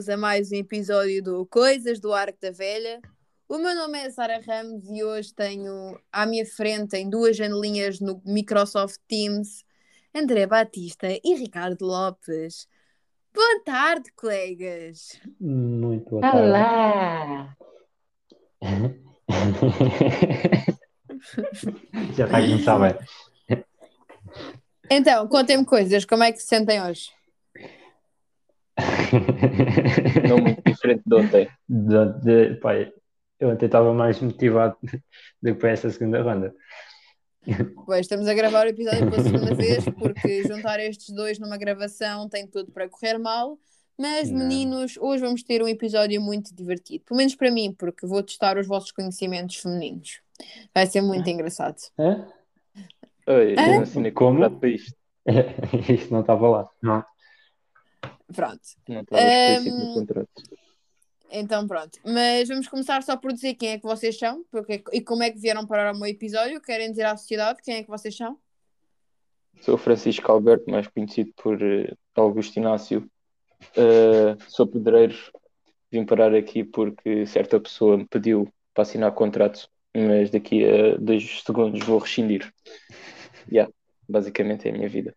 bem-vindos a mais um episódio do Coisas do Arco da Velha. O meu nome é Sara Ramos e hoje tenho à minha frente, em duas janelinhas no Microsoft Teams, André Batista e Ricardo Lopes. Boa tarde, colegas! Muito boa tarde. Olá! Já está a começar bem. Então, contem-me coisas, como é que se sentem hoje? Não muito diferente de ontem. De, de, pá, eu ontem estava mais motivado do que para esta segunda ronda. Pois, estamos a gravar o episódio pela segunda vez porque juntar estes dois numa gravação tem tudo para correr mal. Mas, Não. meninos, hoje vamos ter um episódio muito divertido. Pelo menos para mim, porque vou testar os vossos conhecimentos femininos. Vai ser muito engraçado. Hã? Oi, Hã? eu não assinei Como? isto. Isto não estava lá. Não. Pronto. Não estava explícito Ahm, no contrato. Então, pronto. Mas vamos começar só por dizer quem é que vocês são porque, e como é que vieram parar o meu episódio. Querem dizer à sociedade quem é que vocês são? Sou Francisco Alberto, mais conhecido por eh, Augusto Inácio. Eh, sou pedreiro. Vim parar aqui porque certa pessoa me pediu para assinar contrato, mas daqui a dois segundos vou rescindir. Yeah, basicamente é a minha vida.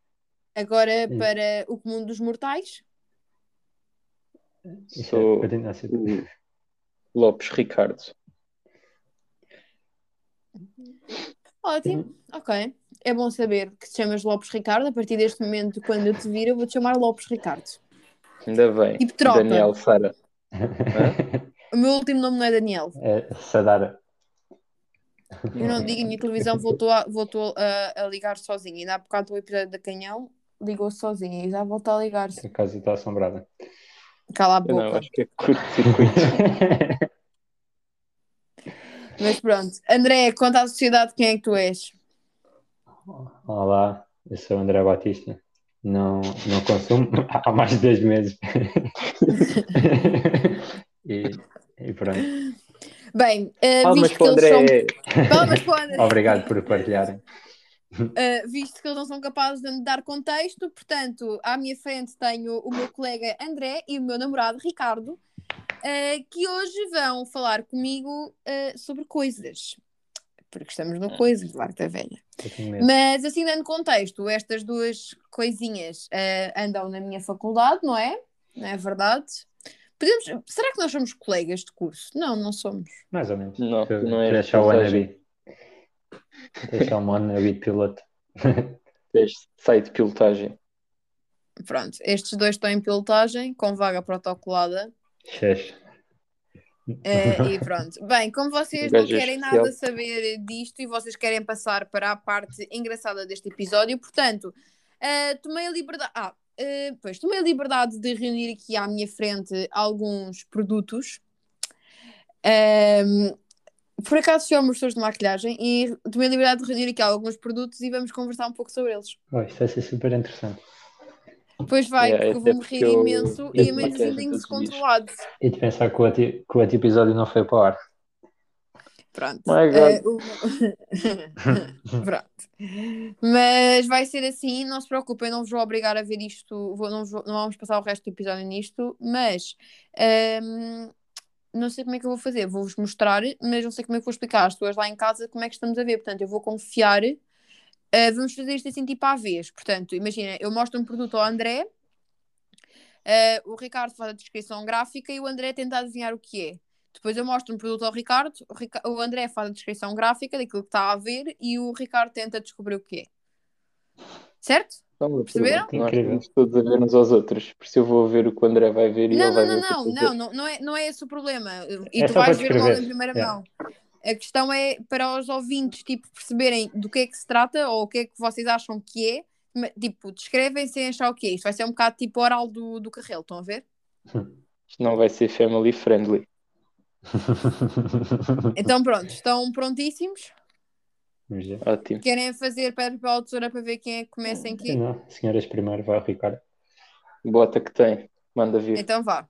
Agora Sim. para o comum dos mortais. Isso Sou é, Lopes Ricardo. Ótimo, ok. É bom saber que te chamas Lopes Ricardo. A partir deste momento, quando eu te vir, eu vou-te chamar Lopes Ricardo. Ainda bem. Tipo tropa. Daniel Sara. O meu último nome não é Daniel. É Sadara. Eu não digo, a minha televisão voltou, a, voltou a, a ligar sozinha. Ainda há bocado o episódio da Canhão ligou-se sozinha e já volta a ligar-se. A casa está assombrada. Cala a Eu não, boca. acho que é curto-circuito. Mas pronto. André, conta à sociedade quem é que tu és. Olá, eu sou o André Batista. Não, não consumo há mais de 10 meses. e, e pronto. Bem, uh, Palmas visto que eles são. André. Palmas para o André. Obrigado por partilharem. Uh, visto que eles não são capazes de me dar contexto, portanto, à minha frente tenho o meu colega André e o meu namorado Ricardo, uh, que hoje vão falar comigo uh, sobre coisas. Porque estamos no Coisas, Arco da Velha. Mas assim, dando contexto, estas duas coisinhas uh, andam na minha faculdade, não é? Não é verdade? Podemos... Será que nós somos colegas de curso? Não, não somos. Mais ou menos. Não, não tu és és só o pilotagem. wannabe. Tu és só um wannabe de piloto. Este site de pilotagem. Pronto, estes dois estão em pilotagem, com vaga protocolada. Xexe. Eh, e pronto. Bem, como vocês Um não querem nada saber disto e vocês querem passar para a parte engraçada deste episódio, portanto, eh, tomei a liberdade. Ah, eh, pois, tomei a liberdade de reunir aqui à minha frente alguns produtos. Ehm, por acaso somos pessoas de maquilhagem e tomei a liberdade de reunir aqui alguns produtos e vamos conversar um pouco sobre eles. Oh, isto vai ser super interessante. Pois vai, Yeah, porque eu vou-me rir eu- imenso e a mãe dias. descontrolado. E de pensar que o, outro, que o outro episódio não foi para o ar. Pronto. O- Pronto. Mas vai ser assim, não se preocupem, não vos vou obrigar a ver isto, vou- não, vos- não vamos passar o resto do episódio nisto, mas ehm, não sei como é que eu vou fazer, vou-vos mostrar, mas não sei como é que vou explicar às pessoas lá em casa como é que estamos a ver, portanto eu vou confiar, eh, vamos fazer isto assim tipo à vez, portanto imagina, eu mostro um produto ao André, eh, o Ricardo faz a descrição gráfica e o André tenta adivinhar o que é. Depois eu mostro um produto ao Ricardo, o, Rica- o André faz a descrição gráfica daquilo que está a ver e o Ricardo tenta descobrir o que é. Certo? Não, Perceberam? Nós estamos todos a ver uns aos outros. Por isso eu vou ver o que o André vai ver e Não, ele vai não, ver não, o que eu não, não, não, não é, não é esse o problema. E É tu só vais para ver logo em descrever. primeira Yeah. mão. A questão é para os ouvintes, tipo, perceberem do que é que se trata ou o que é que vocês acham que é. Tipo, descrevem sem achar o que é. Isto vai ser um bocado tipo oral do, do carril, estão a ver? Isto não vai ser family friendly. Então pronto, estão prontíssimos? Ótimo. Querem fazer pedra, papel, tesoura para ver quem é que começa em quê? Não, senhoras primeiro, vai o Ricardo. Bota que tem. Manda vir. Então vá.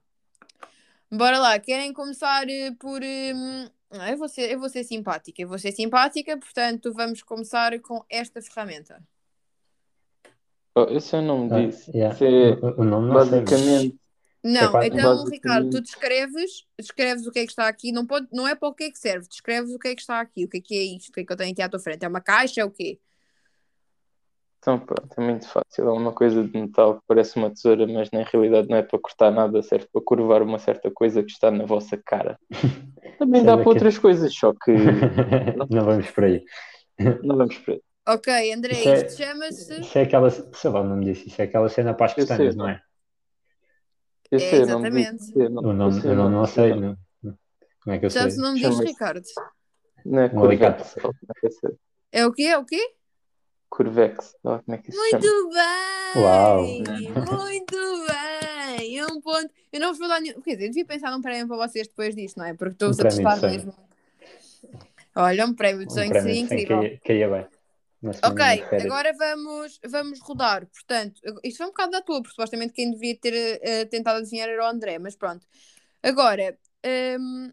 Bora lá, querem começar eh, por. hum, não, eu, vou ser, eu vou ser simpática, eu vou ser simpática, portanto vamos começar com esta ferramenta. Oh, esse eu não Ah, disse. yeah. Isso é O, o nome basicamente. Não, quase- então, basicamente- Ricardo, tu descreves, descreves o que é que está aqui, não, pode, não é para o que é que serve, descreves o que é que está aqui, o que é que é isto, o que é que eu tenho aqui à tua frente. É uma caixa, é o quê? Então, pronto, é muito fácil. É uma coisa de metal que parece uma tesoura, mas na realidade não é para cortar nada, serve para curvar uma certa coisa que está na vossa cara. Também dá para que- outras coisas, só que não vamos por aí. não vamos para aí. Ok, André, Isso é- isto chama-se. Isso é aquela, sei lá o nome disso, isso é aquela cena para as pestanas, não é? Eu É, eu não exatamente. digo, eu não- O nome, eu eu não, não sei. não. Não, não. Como é que eu Já sei? se não me diz, Ricardo. Não é Um. Curvex, é que é? É o quê? É o quê? Curvex, ou como é que isso se chama? Muito bem! Uau. Muito bem! É um ponto. Eu não vos vou dar nenhum. Quer dizer, eu devia pensar num prémio para vocês depois disto, não é? Porque estou-vos Um a testar mesmo. Olha, um prémio de Um sonho prémio seria incrível. caía, caía bem. Ok, agora vamos, vamos rodar. Portanto, isto foi um bocado da tua, porque supostamente quem devia ter eh, tentado adivinhar era o André, mas pronto. Agora, hum,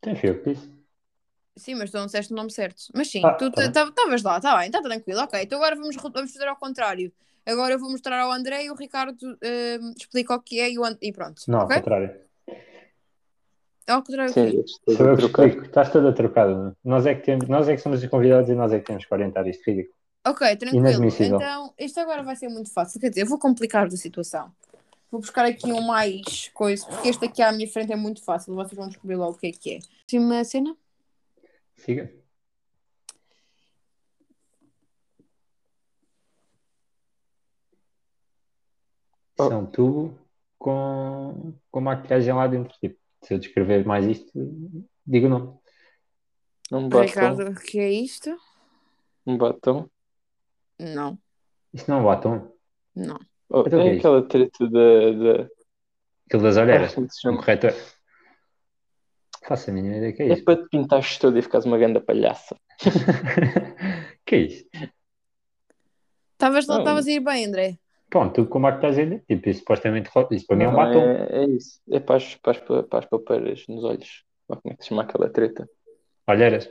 Tem fio que disse. sim, mas tu não disseste o nome certo. Mas sim, Ah, tu tá bem. estavas lá, está bem, está tranquilo. Ok, então agora vamos, vamos fazer ao contrário. Agora eu vou mostrar ao André e o Ricardo hum, explica o que é e, o And- e pronto. Não, ao ok? contrário. Ao contrário. Sim, sim. eu estou Sou eu a que trocar. explico. Estás toda trocada. Nós é, que temos, nós é que somos os convidados e nós é que temos que orientar isto ridículo. Ok, tranquilo. Então, isto agora vai ser muito fácil. Quer dizer, eu vou complicar a situação. Vou buscar aqui um mais coisa, porque este aqui à minha frente é muito fácil. Vocês vão descobrir logo o que é que é. Uma cena? Siga. Oh. Isso é um tubo com, com maquilhagem lá dentro. Tipo, se eu descrever mais isto, digo não. Um batom, Ricardo, o que é isto? um batom. Não, Isto não é um batom. não. Oh, Então é é isto? aquela treta da. da... Aquilo das olheiras. Se Um corretor. Faço a mínima ideia. que é É isto? para te pintares todo e ficares uma grande palhaça. que é isto? Estavas Não. estavas a ir bem, André. Pronto, tubo com maquilhagem dentro. Tipo, isso supostamente. Isso para mim é um Não, batom. é, é isso. É para as, para, as, para as papeiras nos olhos. Como é que se chama aquela treta? Olheiras.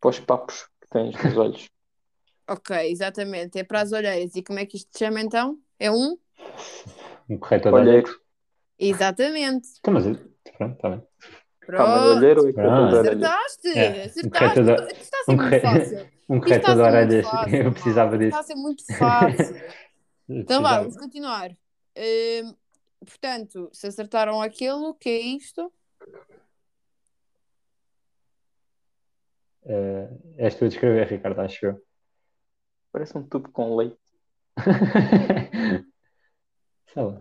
Para os papos que tens nos olhos. Ok, exatamente. É para as olheiras. E como é que isto se chama então? É um? Um corretor de olheiras. Olheiro. Exatamente. Então, mas. Pronto, está bem. Pronto. olheiro é que Ah. a orelha. Acertaste! É, um Acertaste! corretor de- Isto está a ser um muito corre- fácil. Um corretor de orelhas. fácil, Eu precisava disso. Está a ser muito fácil. Então vá, vamos continuar. Hum, portanto, se acertaram aquilo, o que é isto? Eh, és tu a descrever, Ricardo, acho eu. Parece um tubo com leite. Sei lá.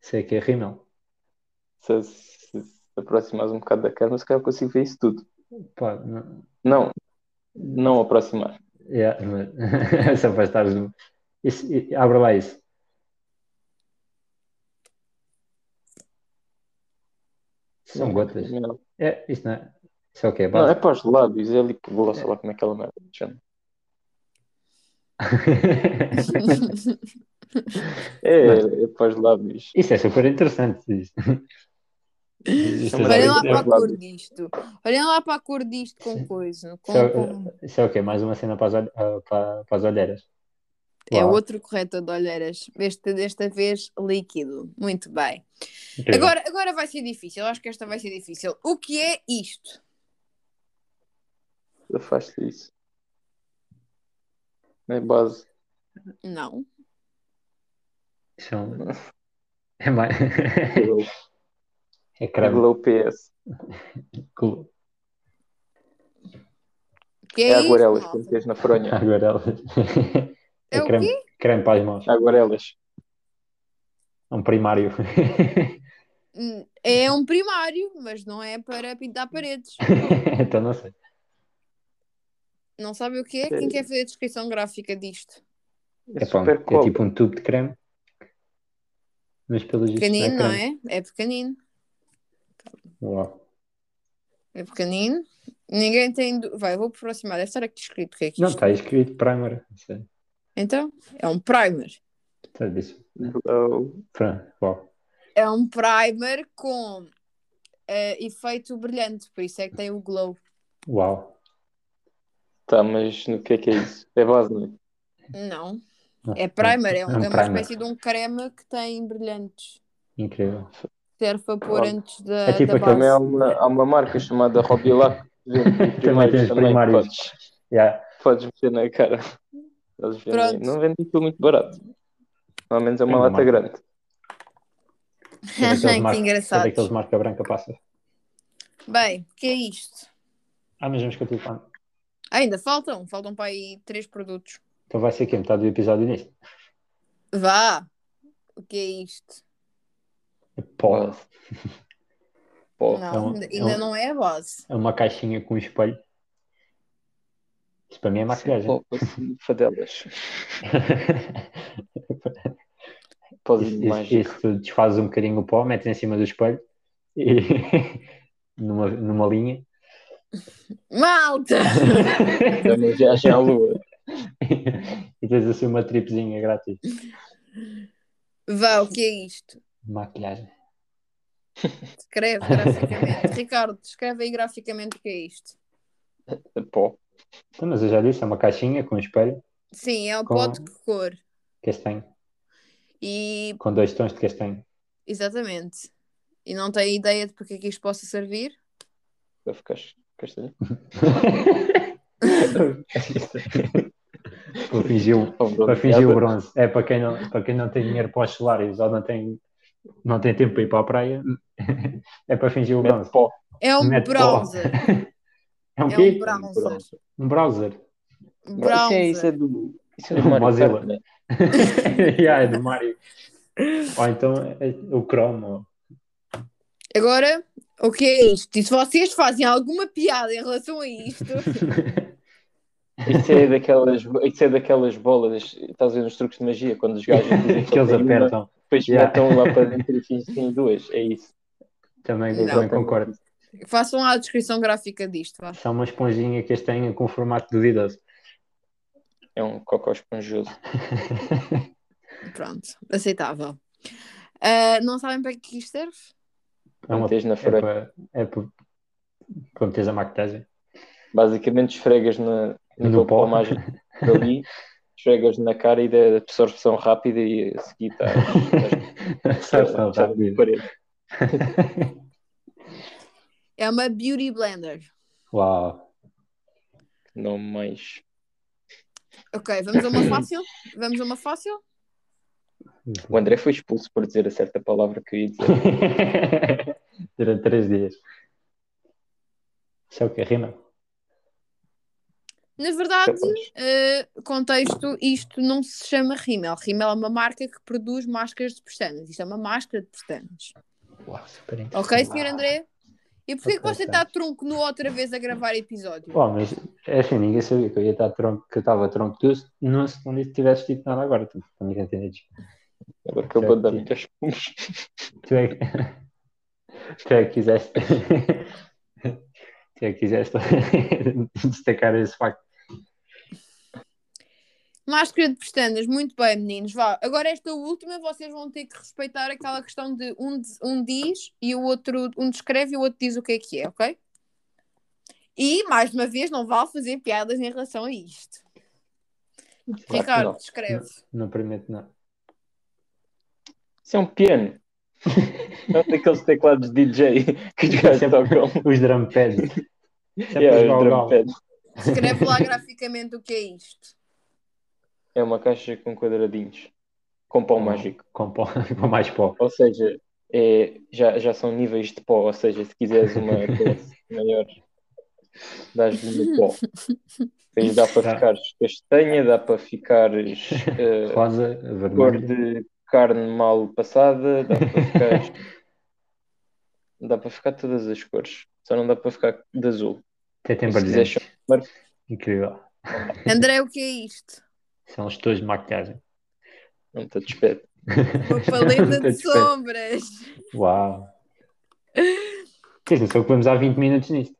Sei que é rímel. Se, se, se aproximares um bocado da câmera, se calhar consigo ver isso tudo. Pá, não, Não, não aproximar. yeah, mas- é só para estares. no- Isso, e- abre lá isso. São gotas. Não, É, isso não é. Isso é o quê? é Base? para os lábios, é ali para o sei lá como é que aquela merda chama. É, é para os lábios. Isso é super interessante. Isso. Olhem é lá para a é cor disto. Olhem lá para a cor disto com coisa. Com, Isso é, com- isso é o quê? Mais uma cena para as, ah, para, para as olheiras. É Uau. outro corretor de olheiras. Este, desta vez líquido. Muito bem. Incrível. Agora, agora vai ser difícil. Eu acho que esta vai ser difícil. O que é isto? Afaste isso. Não é base. Não. Isso é um- É mais. É creme. Glow PS. Glo- O que É é, aguarelas que metes na fronha. Aguarelas. É o creme, quê? creme para as mãos. Aguarelas. É um primário. Hum, É um primário, mas não é para pintar paredes. então não sei. Não sabe o que é? Quem quer fazer a descrição gráfica disto? É É, é tipo um tubo de creme. Mas pelos Pequenino, não não é creme. é? É pequenino. Uau. É pequenino. Ninguém tem. du- Vai, vou aproximar. Deve estar aqui escrito o que é que Não, está é. escrito primer. Sei. Então, é um primer. Está disso. Glow. Pronto. Uau. É um primer com eh, efeito brilhante, por isso é que tem o glow. Uau. Tá, mas no que é que é isso? É base, não é? Não. Não, É primer, é, um- é um é uma primer. espécie de um creme que tem brilhantes. Incrível. Serve para pôr Ah, antes da, é tipo da aquele- Também há base. uma, há uma marca chamada Robilac que vende Também tem os também primários. podes, Yeah. podes meter na cara. Não vendem aquilo muito barato. Pelo menos é uma lata grande. Que marca- É engraçado. daqueles marca branca passa. Bem, o que é isto? Ah, mas vamos continuar. Ainda faltam, faltam para aí três produtos. Então vai ser aqui metade do episódio nisto. Vá! O que é isto? Pó. Pó. Não, é um- ainda, é um- não é a base. É uma caixinha com um espelho. Isso para mim é assim, fadelas. Isso, isso, desfazes um bocadinho o pó, metes em cima do espelho e numa, numa linha Malta! É uma viagem à lua. e tens assim uma tripezinha grátis. Vá, o que é isto? Maquilhagem. Escreve graficamente. Ricardo, escreve aí graficamente o que é isto. Pó. Então, mas eu já disse, é uma caixinha com um espelho Sim, é o Com- pote que cor. castanho, E com dois tons de castanho. exatamente. E não tem ideia de porque é que isto possa servir? Para ficar castanho. para fingir, o- para fingir o bronze. É para quem, não, para quem não tem dinheiro para os solares ou não tem, não tem tempo para ir para a praia, é para fingir o bronze. É um Mete browser. É um É quê? um browser. Um browser. Isso é, isso é Browser. do. Isso é do Mario Mozilla. Né? yeah, é do Mario. Ou então é o Chrome. ou- Agora, o que é isto? E se vocês fazem alguma piada em relação a isto, Isso é daquelas, isso é daquelas bolas, estás a ver nos truques de magia, quando os gajos dizem que eles apertam. Depois Yeah. metam lá para dentro e fingem que duas. É isso. Também, Não. também concordo. façam lá a descrição gráfica disto. Vá. São uma esponjinha castanha com formato duvidoso. É um cocó esponjoso. Pronto, aceitável. Ah, não sabem para que isto serve? É, uma, Metes na é para, é para, para meteres a maquilhagem. Basicamente esfregas na, No no pó. pó mágico dali, esfregas na cara e dá absorção rápida e a seguir está Absorção rápida. na parede. É uma Beauty Blender. Uau. Não mais. Ok, vamos a uma fácil? Vamos a uma fácil? O André foi expulso por dizer a certa palavra que eu ia dizer. Durante três dias. Isso é o que rima. Na verdade, eh, contexto, isto não se chama Rimmel. Rimmel é uma marca que produz máscaras de pestanas. Isto é uma máscara de pestanas. Uau, super interessante. Ok, senhor André? E porquê que você tá. está tronco nu outra vez a gravar episódio? Uau, mas é assim, ninguém sabia que eu ia estar tronco, que eu estava tronco tu, não se não tivesse dito nada agora, tu não me entendes. Agora acabou de dar muitas pumas. Tu é que, tu é que quiseste, tu é que quiseste destacar esse facto. Máscara de pestanas, muito bem, meninos. Vá. Agora, esta última, vocês vão ter que respeitar aquela questão de um, diz- um diz e o outro, um descreve e o outro diz o que é que é, ok? E, mais uma vez, não vale fazer piadas em relação a isto. que Ricardo, não. descreve. Não permite, não. Isso é um piano. É um daqueles teclados DJ que os gajos tocam. Os drum pads. Yeah, os drum pads. Descreve lá graficamente o que é isto. É uma caixa com quadradinhos. Com pó mágico. Com, pó, com mais pó. Ou seja, é, já, já são níveis de pó. Ou seja, se quiseres uma classe maior, dás-lhe pó. Depois dá para Tá. ficares castanha, dá para ficares eh, Rosa, cor vermelho. de carne mal passada, dá para ficar. dá para ficar todas as cores. Só não dá para ficar de azul. Até tem Se quiseres brilhantes. Incrível. André, o que é isto? São os tojos de maquilhagem. Não te despede. Uma paleta de sombras. Uau. Tens noção que vamos há 20 minutos nisto.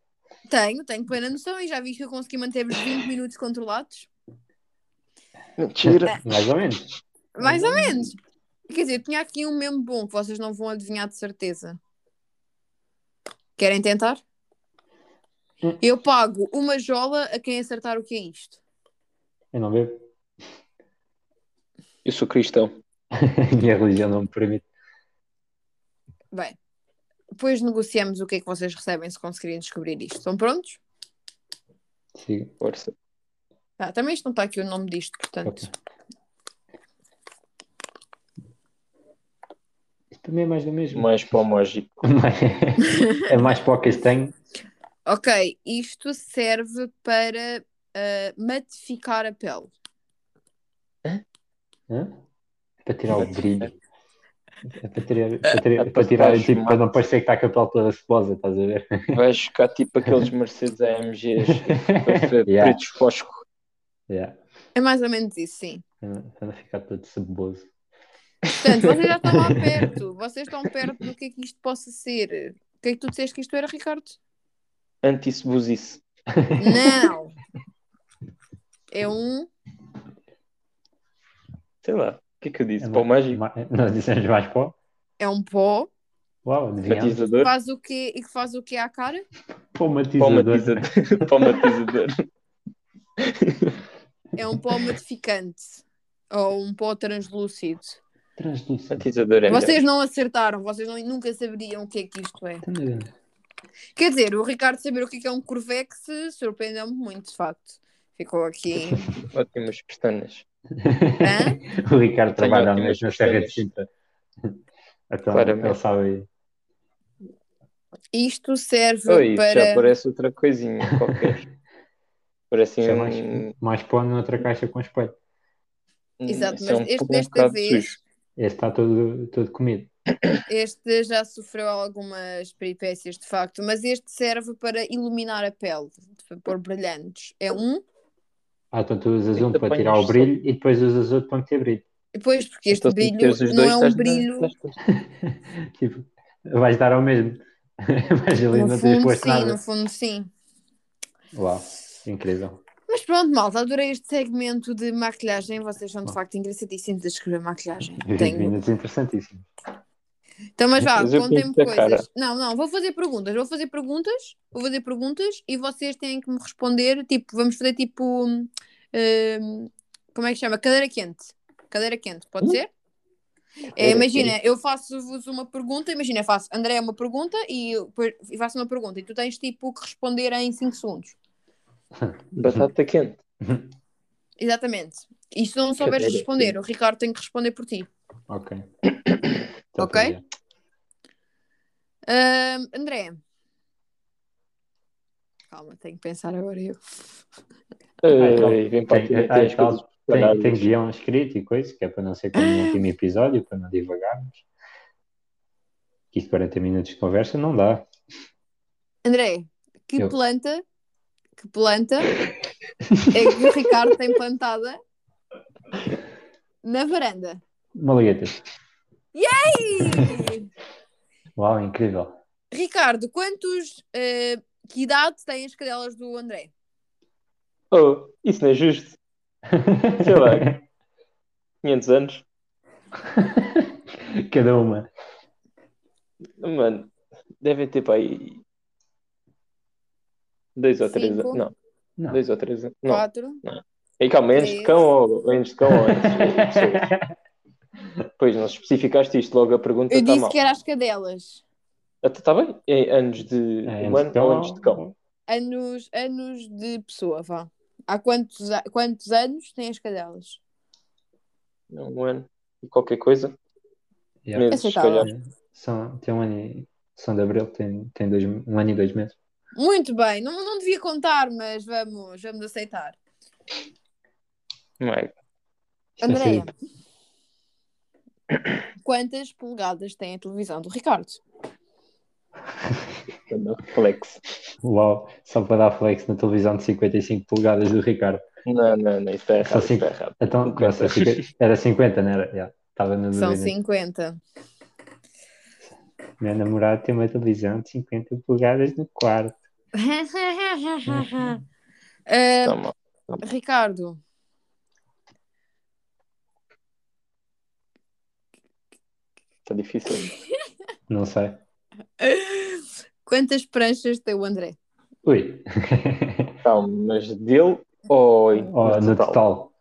Tenho, tenho plena noção e já vi que eu consegui manter-vos 20 minutos controlados. Mentira. Mais ou menos. Mais ou menos. Quer dizer, eu tinha aqui um mesmo bom que vocês não vão adivinhar de certeza. Querem tentar? Hum. Eu pago uma jola a quem acertar o que é isto. Eu não bebo. Eu sou cristão. A minha religião não me permite. Bem, depois negociamos o que é que vocês recebem se conseguirem descobrir isto. Estão prontos? Sim. Força. Ah, também isto não está aqui o nome disto, portanto. Isto também é mais do mesmo. Mais para o mágico. é mais para o castanho. Ok, isto serve para ah, matificar a pele. Hã? Para tirar o brilho. É para tirar, para tirar, para tirar tipo, para não parecer que está com a pele toda cebosa, estás a ver? Vais ficar tipo aqueles Mercedes AMGs Yeah. pretos fosco. Yeah. É mais ou menos isso, sim. Para não- para ficar todo ceboso. Portanto, vocês já estão lá perto. Vocês estão perto do que é que isto possa ser. O que é que tu disseste que isto era, Ricardo? Anti-cebuzice. Não! É um. Sei lá. O que é que eu disse? É o mais- mágico? Nós dissemos mais pó. É um pó. Uau. Matizador? Faz o quê? E que faz o quê à cara? Pó matizador. o matizador. É um pó matificante. Ou um pó translúcido. Translúcido. Matizador é Vocês melhor. não acertaram. Vocês não- nunca saberiam o que é que isto é. Também. Quer dizer, o Ricardo saber o que é que é um Corvex surpreendeu-me muito, de facto. Ficou aqui. Ótimas pestanas. Hã? O Ricardo trabalha mesmo na Serra de. Sintra. Então, Claramente. ele sabe. Isto serve Oi, para. já parece outra coisinha qualquer. Parece é um... mais, mais pó noutra caixa com espelho. Exato, isso é mas um este desta bocado vez- sujo. Esse está todo, todo comido. Este já sofreu algumas peripécias, de facto, mas este serve para iluminar a pele, para pôr brilhantes. É um, Ah, então tu usas um para tirar o só. brilho e depois usas outro para meter brilho. depois, porque este Então, brilho não dois, é um brilho. estás- Tipo, vais dar ao mesmo. Mas ali No não tens posto sim, nada. no fundo, sim. Uau, incrível. Mas pronto, malta, adorei este segmento de maquilhagem. Vocês são de facto engraçadíssimos a escrever maquilhagem. 20 Tenho... minutos interessantíssimos. Então, mas vá, contem-me a cara. coisas. Não, não, vou fazer perguntas. Vou fazer perguntas, vou fazer perguntas e vocês têm que me responder. Tipo, vamos fazer tipo. hum, hum, como é que chama? Cadeira quente. Cadeira quente, pode ser? É, imagina, eu faço-vos uma pergunta, imagina, eu faço André uma pergunta e, e faço uma pergunta e tu tens tipo que responder em 5 segundos. Batata quente. Exatamente. E se não souberes responder, o Ricardo tem que responder por ti. Ok. Então, Ok. Hum, André. Calma, tenho que pensar agora eu. Ai, vem para Tem, aqui, ah, guião escrito e coisa, que é para não ser como no último episódio, para não divagarmos. Que isto 40 minutos de conversa não dá. André, que Eu. planta, que planta é que o Ricardo tem plantada na varanda? Malaguetas. Ih! Uau, incrível. Ricardo, quantos, eh, que idade têm as cadelas do André? Oh, isso não é justo. Sei lá. 500 anos. Cada uma. Mano, devem ter para aí. Dois ou três Cinco. anos. Não, Não. dois ou três anos. Não. Quatro? E calma, anos de Três. cão ou anos de cão ou anos de pessoas? Pois, não especificaste isto logo a pergunta Eu está disse mal. que era as cadelas. Está bem? É anos de É, humano ou anos de cão? Anos, anos de pessoa, vá. Há quantos, quantos anos têm as cadelas? Não, um ano e qualquer coisa. Yeah. Meses, se calhar. São, tem um ano e, são de abril, tem, tem dois, um ano e dois meses. Muito bem, não, não devia contar, mas vamos, vamos aceitar. Não é? É Andréia. Quantas polegadas tem a televisão do Ricardo? Flex. Uau, só para dar flex na televisão de 55 polegadas do Ricardo. Não, não, não, isso está Só errado. Isso cinco. está errado. Então, 50. não sei, fica- era 50, não era? Yeah, Estava na São dúvida. 50. Meu namorado tem uma televisão de 50 polegadas no quarto. Mal. Ricardo, Está difícil. Não sei. quantas pranchas tem o André? Ui. Calma, mas dele ou Oh, no no total? total.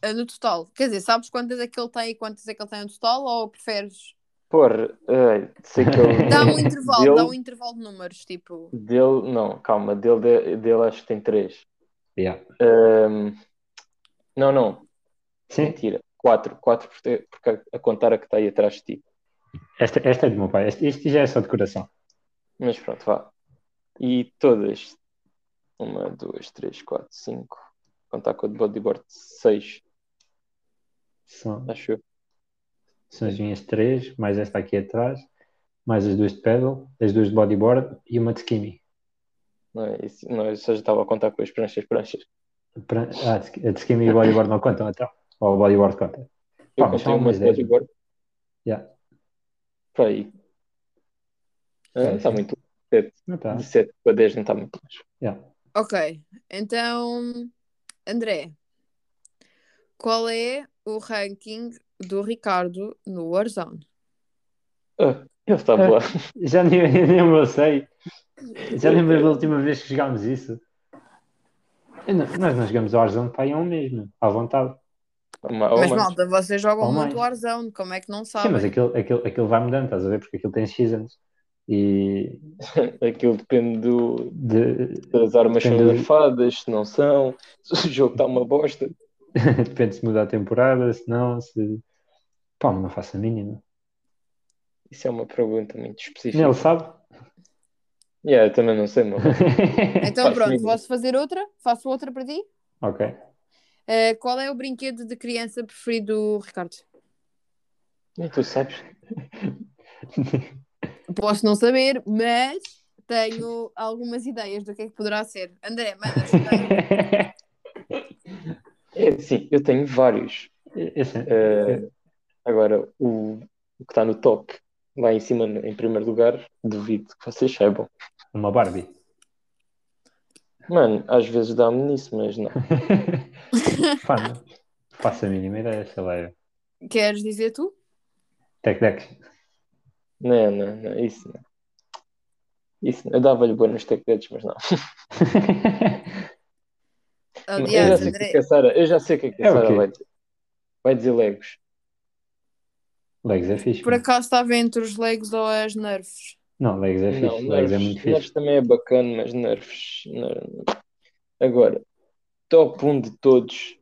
eh, no total. Quer dizer, sabes quantas é que ele tem e quantas é que ele tem no total ou preferes? Porra, ai, sei que ele. Dá um intervalo, Dele- dá um intervalo de números, tipo. Dele, não, calma, dele, de- dele acho que tem três. Yeah. Ahm, não, não, Sim, mentira. Quatro, quatro porque, porque a, contar a que está aí atrás de ti. esta, esta é do meu pai. Este, isto já é só decoração. Mas pronto, vá. E todas. Uma, duas, três, quatro, cinco. Contar com a de bodyboard, seis, São, acho eu. são as minhas três, mais esta aqui atrás, mais as duas de pedal, as duas de bodyboard e uma de skinny. Não é isso? Não, eu só já estava a contar com as pranchas, pranchas. Pra- Ah, a de skinny e o bodyboard não contam, então. Ou o bodyboard conta. Eu Pá, mas são uma umas bodyboard Yeah. para aí. Sim, Não está muito. Sete. Não tá. De 7 para 10 não está muito longe. Yeah. Ok, então, André, qual é o ranking do Ricardo no Warzone? Ah, eu estava lá. Já nem, nem eu sei. Já nem me lembro da última vez que jogámos isso. Não- nós não jogamos Warzone para aí há um mês, meu. à vontade. Uma- Mas mano. malta, vocês jogam muito. Warzone, como é que não Sim, sabem? mas aquilo, aquilo, aquilo vai mudando, estás a ver? Porque aquilo tem seasons. E Aquilo depende do, de- das armas são Depende do- nerfadas, se não são, se o jogo está uma bosta. depende se muda a temporada, se não, se. Pá, não faço a mínima. Isso é uma pergunta muito específica. Ele sabe. Yeah, eu também não sei, meu. Então Faz pronto, comigo. posso fazer outra? Faço outra para ti? ok. Eh, qual é o brinquedo de criança preferido do Ricardo? Nem tu sabes. Posso não saber, mas tenho algumas ideias do que é que poderá ser. André, manda É assim, eu tenho vários. Eh, agora, o, o que está no top, lá em cima, em primeiro lugar, duvido que vocês saibam. uma Barbie. Mano, às vezes dá-me nisso, mas não. Pá, não faço a mínima ideia, sei lá. Queres dizer tu? Tech Deck. Não, não, não, isso não. Isso não. Eu dava-lhe boa nos tech deads, mas não. eu, já Aliás, sei o que é André, que a Sara, eu já sei o que é que a É Sara vai dizer. Vai dizer Legos. Legs é fixe. por mano. acaso estava entre os Legos ou as Nerfs? Não, Legs é Não, fixe. Legs é muito Nerfs fixe. também é bacana, mas Nerfs. não. Agora, top 1 de todos,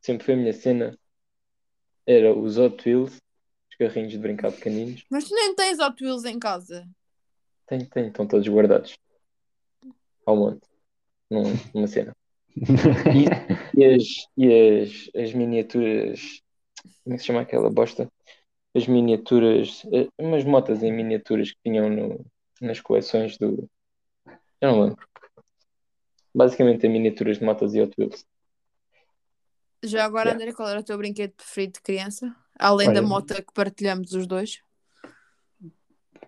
sempre foi a minha cena, era os Hot Wheels, os carrinhos de brincar pequeninos. Mas tu nem tens Hot Wheels em casa. Tem, tem, estão todos guardados. Ao monte. Num- Numa cena. E as, e as, as miniaturas. Como é que se chama aquela bosta? As miniaturas. eh, Umas motas em miniaturas que tinham no, nas coleções do. Eu não lembro. Basicamente é miniaturas de motas e Hot Wheels. Já agora, Yeah. André, qual era o teu brinquedo preferido de criança? Além da Olha, moto que partilhamos os dois.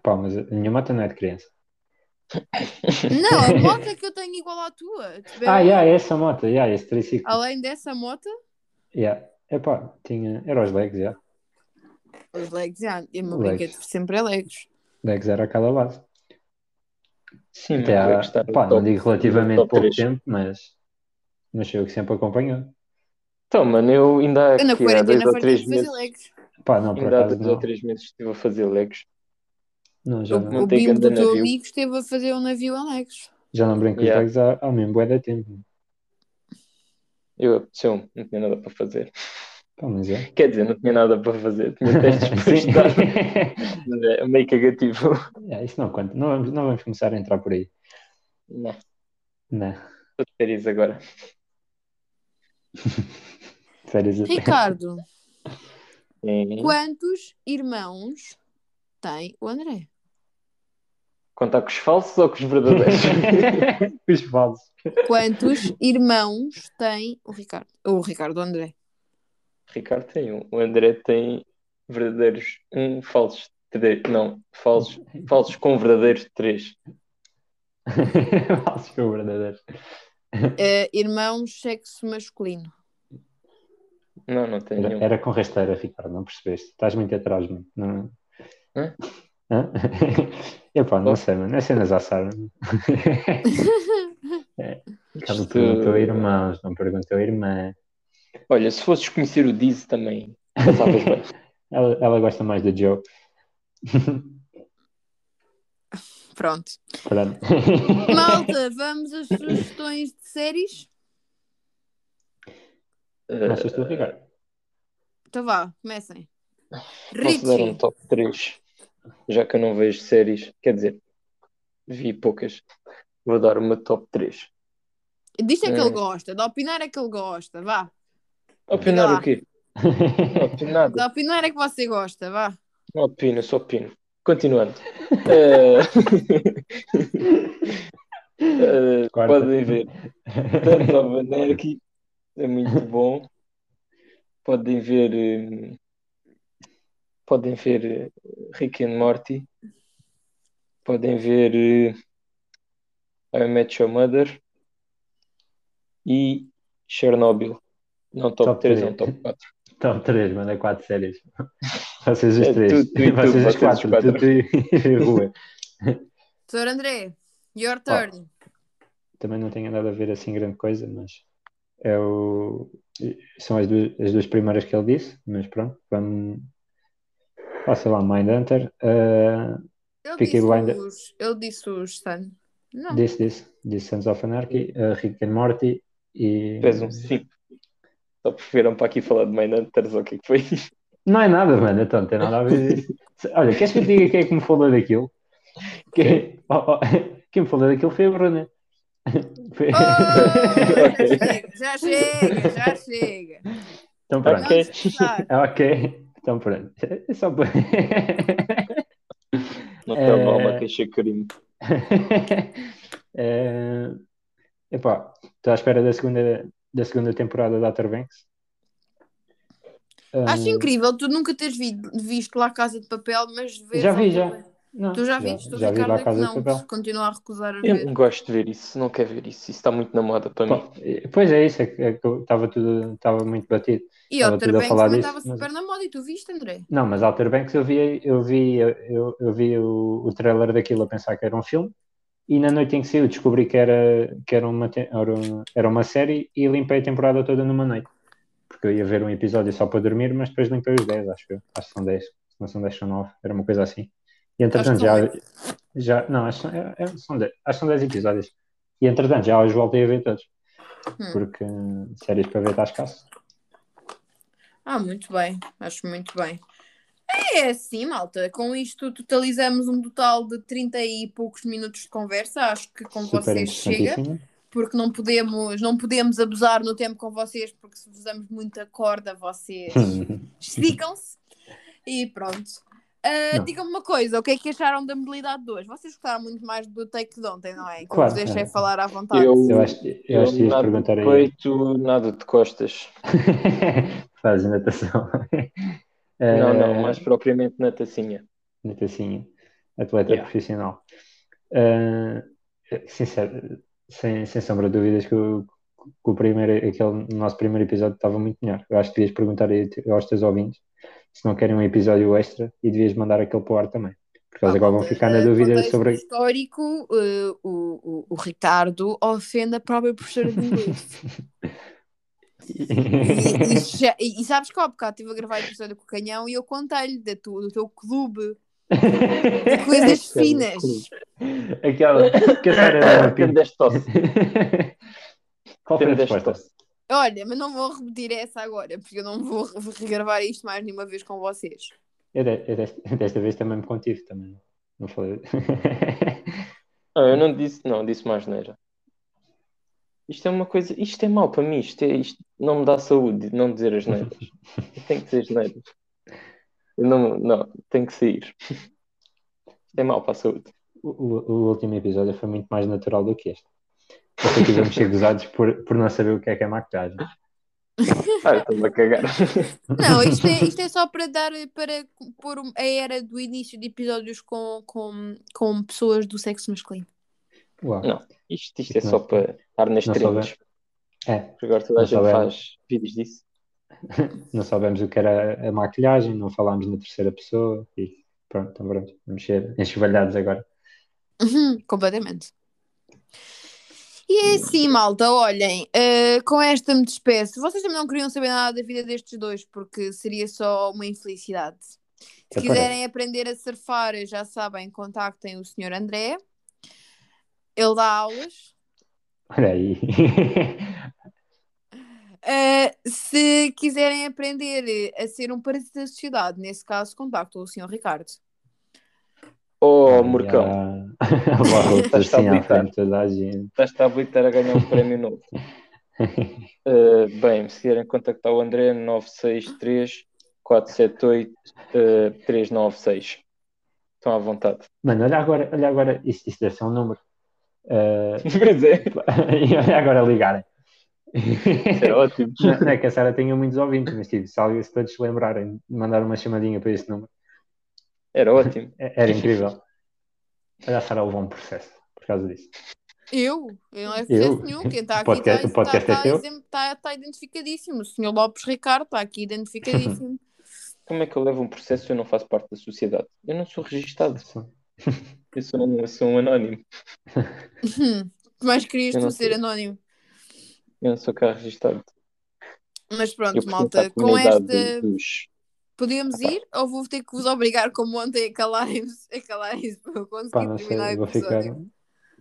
Pá, mas a minha moto não é de criança. Não, a moto é que eu tenho igual à tua. Tiver- Ah, yeah, essa moto, yeah, esse triciclo. Além dessa moto, Yeah. Epá, tinha. Era os Legs, já. Os Legos, já. E o meu brinquedo sempre é Legos. Legs era aquela base. Sim, Até há, pá, não top- digo relativamente pouco tempo, mas. Mas foi o que sempre acompanhou. Então, mano, eu ainda há, Eu na aqui, há dois quarentena ou três meses. Legos. Pá, não, por Ainda há dois ou não. três meses estive a fazer Legos. Não, já O, não. o bimbo do teu navio. amigo esteve a fazer um navio em Legos. Já não brinco Yeah. com os Legs há, há mesmo bué de tempo. Eu apeteceu não tinha nada para fazer. É. Quer dizer, não tinha nada para fazer. Tinha testes para estudar. Mas é meio cagativo. Yeah, isso não conta. Não vamos, não vamos começar a entrar por aí. Não, Não. estou de férias agora. Férias. Ricardo, Sim. quantos irmãos tem o André? Contar com os falsos ou com os verdadeiros? Os falsos. Quantos irmãos tem o Ricardo? O Ricardo, o André. Ricardo tem um. O André tem verdadeiros um, falsos três. Não, falsos, falsos com verdadeiros três. falsos com verdadeiros. Irmãos sexo masculino. Não, não tem Era, nenhum. era com rasteira, Ricardo, não percebeste? Estás muito atrás, mano. Não... Hã? Hã? Epá, não Oh. sei, mano. É cenas à Sara. É. Ela Isto- perguntou irmãos, não perguntou irmã. Olha, se fosses conhecer o Diz também, passavas bem. ela, ela gosta mais do Joe. Pronto. Pronto. Malta, vamos às sugestões de séries? Começas tu, Ricardo. Então vá, comecem. Posso dar um top 3, já que eu não vejo séries, quer dizer, vi poucas. Vou dar uma top 3. Diz é que ele gosta, de opinar é que ele gosta, vá. Opinar o quê? De opinar é que você gosta, vá. Não opino, só opino. Continuando. Eh, Quarta. podem ver. Sons of Anarchy é muito bom. Podem ver. eh, podem ver Rick and Morty. Podem ver eh, I Met Your Mother. E Chernobyl. Não top, Top 3, três. não top 4. Top 3, manda 4 séries. Vocês os É, três. tu- tu tu, vocês os vocês os 4. quatro. Tu, tu e Rua. Sr. André, your turn. Também não tenho nada a ver assim grande coisa, mas é o... são as duas, as duas primeiras que ele disse, mas pronto, vamos. Passa lá, Mindhunter. Uh, Ele Peaky disse, Blinder. os, ele disse os Sun. Não. disse, disse, disse Sons of Anarchy, uh, Rick and Morty e. Fez um 5. Só preferam para aqui falar de Mindhunters ou o que é que foi? Não é nada, mano, então não tem nada a ver isso. Olha, queres que eu te diga quem é que me falou daquilo? Quem, oh, oh, quem me falou daquilo foi a Bruna. Foi- Oh, já chega, já chega, já chega. Então pronto. Ok. Vamos começar. Ok, então pronto. É só para. Não É. mal uma queixa crime. é... Epá, estou à espera da segunda, da segunda temporada da Outer Banks. Acho Ah, incrível tu nunca teres vi- visto lá a Casa de Papel, mas vês Já vi, já. não, Tu já viste, o já vi lá a Casa de não, Papel. continua a recusar a Eu ver. não gosto de ver isso, não quero ver isso. Isso está muito na moda para mim. Pá, Pois é isso, é que, é eu estava tudo, estava muito batido. E Outer tudo a Banks falar também disso, estava mas- super na moda e tu viste, André? Não, mas Outer Banks eu vi, eu vi, eu, eu vi o, o trailer daquilo a pensar que era um filme e na noite em que saiu descobri que era, que era, uma, era, um- uma série e limpei a temporada toda numa noite. Porque eu ia ver um episódio só para dormir, mas depois limpei os 10, acho eu. Acho que são 10. Se não são 10, são 9. Era uma coisa assim. E entretanto já, já. Não, acho, é- é- são 10, acho que são 10 episódios. E entretanto já os voltei a ver todos. Hum. Porque hum, séries para ver está escasso. Ah, muito bem, acho muito bem. É assim, malta. Com isto totalizamos um total de 30 e poucos minutos de conversa. Acho que com Super vocês chega, porque não podemos, não podemos abusar no tempo com vocês, porque se vos damos muita corda, vocês esticam-se. E pronto. Não. Digam-me uma coisa, o que é que acharam da modalidade 2? Vocês gostaram muito mais do take de ontem, não é? Que Claro, vos deixei é. falar à vontade. Eu, Eu acho, eu acho que ias perguntar de aí. peito, nada de costas. Faz natação. Não, não, Eh, mais propriamente na tacinha. Natacinha. Atleta Yeah. profissional. Eh, sincero, sem, sem sombra de dúvidas que o, que o primeiro, aquele nosso primeiro episódio estava muito melhor. Eu acho que devias perguntar aos teus ouvintes se não querem um episódio extra e devias mandar aquele para o ar também. Porque eles Pá, agora vão ficar na eh, dúvida sobre. histórico, eh, o, o, o Ricardo ofende a própria professora de inglês. E, e já- e- e sabes que há bocado estive a gravar a episódio com o Canhão e eu contei-lhe da tu- do teu clube de coisas finas. Aquela que a Sara era uma pinta. deste tosse. Qual foi a deste resposta? tosse. Olha, mas não vou repetir essa agora, porque eu não vou re- regravar isto mais nenhuma vez com vocês. Eu, de- eu desta, desta vez também me contive, também. Não falei. Não, eu não disse, não, disse mais neira. Isto é uma coisa, isto é mau para mim, isto, é, isto não me dá saúde, não dizer as neiras. Tem que ser as neiras. Não, não, tem que sair. Isto é mau para a saúde. O, o- o último episódio foi muito mais natural do que este. Porque tivemos ser gozados por, por não saber o que é que é maquilhagem. Ah, estou-me a cagar. Não, isto é, isto é só para dar para pôr a era do início de episódios com, com, com pessoas do sexo masculino. Uau. Não. Isto, isto é Não- só para estar nas souber. É, Porque Agora toda a Não gente faz vídeos disso. não soubemos o que era a maquilhagem, não falámos na terceira pessoa e pronto, então pronto, vamos ser enxovalhados agora. Uhum, completamente. E é assim, malta, olhem, eh, com esta me despeço. Vocês também não queriam saber nada da vida destes dois, porque seria só uma infelicidade. Se quiserem aprender a surfar, já sabem, contactem o Sr. André. Ele dá aulas. Olha aí. Uh, se quiserem aprender a ser um parasita da sociedade, nesse caso, contactam o Sr. Ricardo. Oh. Logo Estás assim à frente toda a gente. estás-te a habilitar a ganhar um prémio novo. Uh, bem, se querem contactar o André, 963 478 uh, 396. Estão à vontade. Mano, olha agora, olha agora, isto, isto deve ser um número. Olha agora ligarem. é ótimo. Não, não é que a Sara tenha muitos ouvintes, mas tipo, se alguém se todos se lembrarem de mandar uma chamadinha para este número, Era ótimo. é- era incrível. Olha, a Sara levou um processo por causa disso. Eu? Eu não é Eu? processo nenhum. Quem está O aqui podcast- está, o podcast está, é teu? está, está, está identificadíssimo. O Sr. Lopes Ricardo está aqui identificadíssimo. Como é que eu levo um processo se eu não faço parte da sociedade? Eu não sou registado. Eu sou um, eu sou um anónimo. que mais querias Eu tu ser anónimo? Eu não sou cá registado. Mas Eu pronto, pertenço à malta, com comunidade esta dos. podemos ir ou vou ter que vos obrigar como ontem a calarem-vos a calarem para eu conseguir Pá, não terminar sei, o vou ficar, episódio.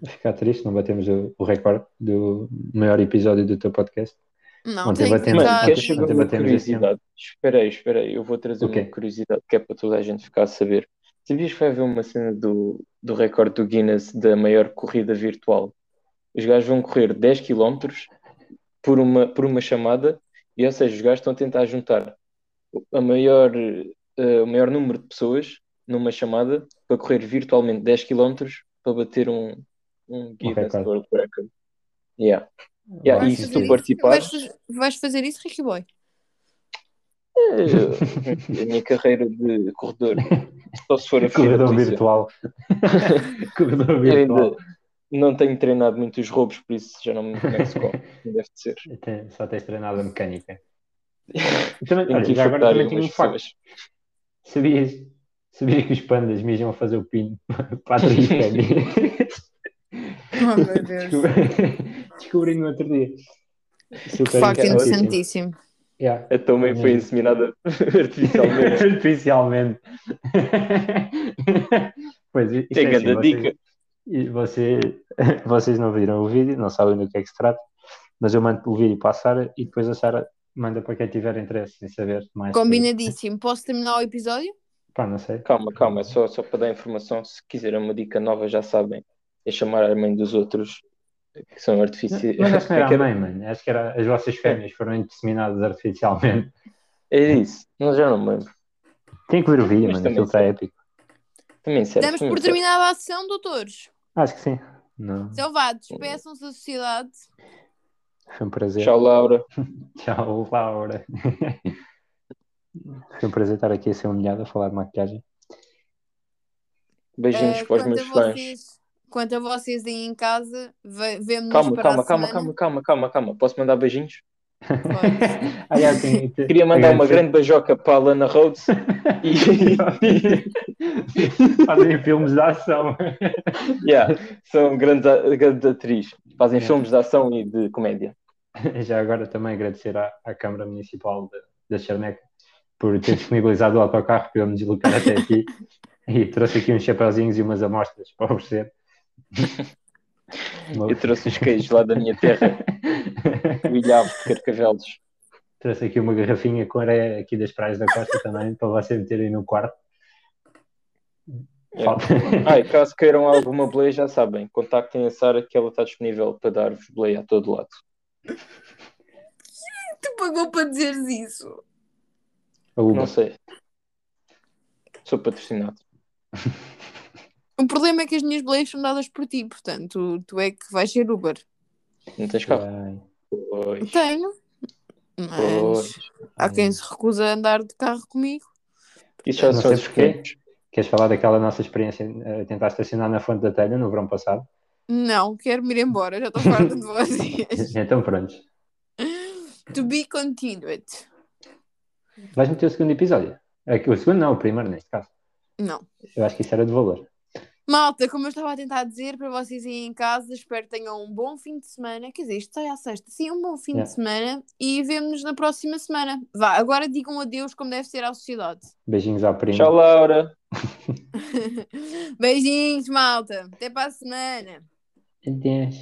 vou ficar triste, não batemos o, o recorde do maior episódio do teu podcast. Não, Ontem tem que batemos- Mano, tentar. queres Ontem saber uma batemos esse curiosidade? Espera aí, espera aí. Eu vou trazer O quê? uma curiosidade que é para toda a gente ficar a saber. Sabias que vai haver uma cena do, do recorde do Guinness da maior corrida virtual? Os gajos vão correr 10 km por uma, por uma chamada e, ou seja, os gajos estão a tentar juntar a maior, eh, o maior número de pessoas numa chamada para correr virtualmente 10 km para bater um, um Guinness recorde. World Record. Yeah. Yeah, Vais e se tu participares, vais fazer isso, Ricky Boy? A minha carreira de corredor, só se for a Corredor virtual. Corredor virtual. ainda não tenho treinado muito os roubos, por isso já não me conheço como deve de ser. Só tens treinado a mecânica. Também, olha, já agora também tinha um facto. Sabias, sabias que os pandas mijam a fazer o pino para fêmeas? Oh, meu Deus. Descobri, descobri no outro dia. Que Super facto interessantíssimo. Yeah. A tua mãe foi inseminada artificialmente. Artificialmente. pois, é assim, grande vocês, dica. e você, vocês não viram o vídeo, não sabem do que é que se trata, mas eu mando o vídeo para a Sara e depois a Sara manda para quem tiver interesse em saber mais. sobre- Combinadíssimo. Posso terminar o episódio? Pá, não sei. Calma, calma, é só, só para dar informação. Se quiserem uma dica nova, já sabem. É chamar a mãe dos outros que são artificiais. Mas acho que não era que a mãe, mano. Acho que era as vossas fêmeas foram inseminadas artificialmente. É isso, não, já não me lembro. Tem que ver o vídeo, Mas mano. também Aquilo está épico. Também serve. Damos por terminada a sessão, doutores. Acho que sim. Não. Vá, despeçam-se da sociedade. Foi um prazer. Tchau, Laura. Tchau, Laura. Foi um prazer estar aqui a ser humilhado a falar de maquiagem. Beijinhos Eh, para os meus fãs. Quanto a vocês aí em casa, ve- vemo-nos Calma, para calma, a calma, calma, calma, calma, calma. Posso mandar beijinhos? Aliás, Queria mandar uma grande beijoca para a Lana Rhodes e Fazem filmes de ação. yeah, são grandes, grandes atrizes. Fazem Yeah. filmes de ação e de comédia. Já agora também agradecer à, à Câmara Municipal de- da Charneca por ter disponibilizado o autocarro para eu me deslocar até aqui e trouxe aqui uns chapeuzinhos e umas amostras para oferecer. Eu trouxe os queijos lá da minha terra, o ilhavo de Carcavelos. Trouxe aqui uma garrafinha com areia aqui das praias da costa também, para vocês meterem no quarto. É. Falta- Ah, caso queiram alguma boleia, já sabem, contactem a Sara que ela está disponível para dar-vos boleia a todo lado. Tu pagou para dizeres isso. Não sei. Sou patrocinado. O problema é que as minhas boleias são dadas por ti, portanto, tu, é que vais ser Uber. Não tens carro? Pois. Tenho, mas Pois. há quem se recusa a andar de carro comigo. Isso já Não são sei os porquê. Queres falar daquela nossa experiência a tentar estacionar na Fonte da Telha no verão passado? Não, quero-me ir embora, já estou farta de vocês. Então prontos. To be continued. Vais meter o segundo episódio? É que O segundo não, o primeiro neste caso. Não. Eu acho que isso era de valor. Malta, como eu estava a tentar dizer para vocês aí em casa, espero que tenham um bom fim de semana. Quer dizer, isto sai à sexta. Sim, um bom fim Yeah. de semana e vemo-nos na próxima semana. Vá, agora digam adeus como deve ser à sociedade. Beijinhos à prima. Tchau, Laura. Beijinhos, malta. Até para a semana. Adeus.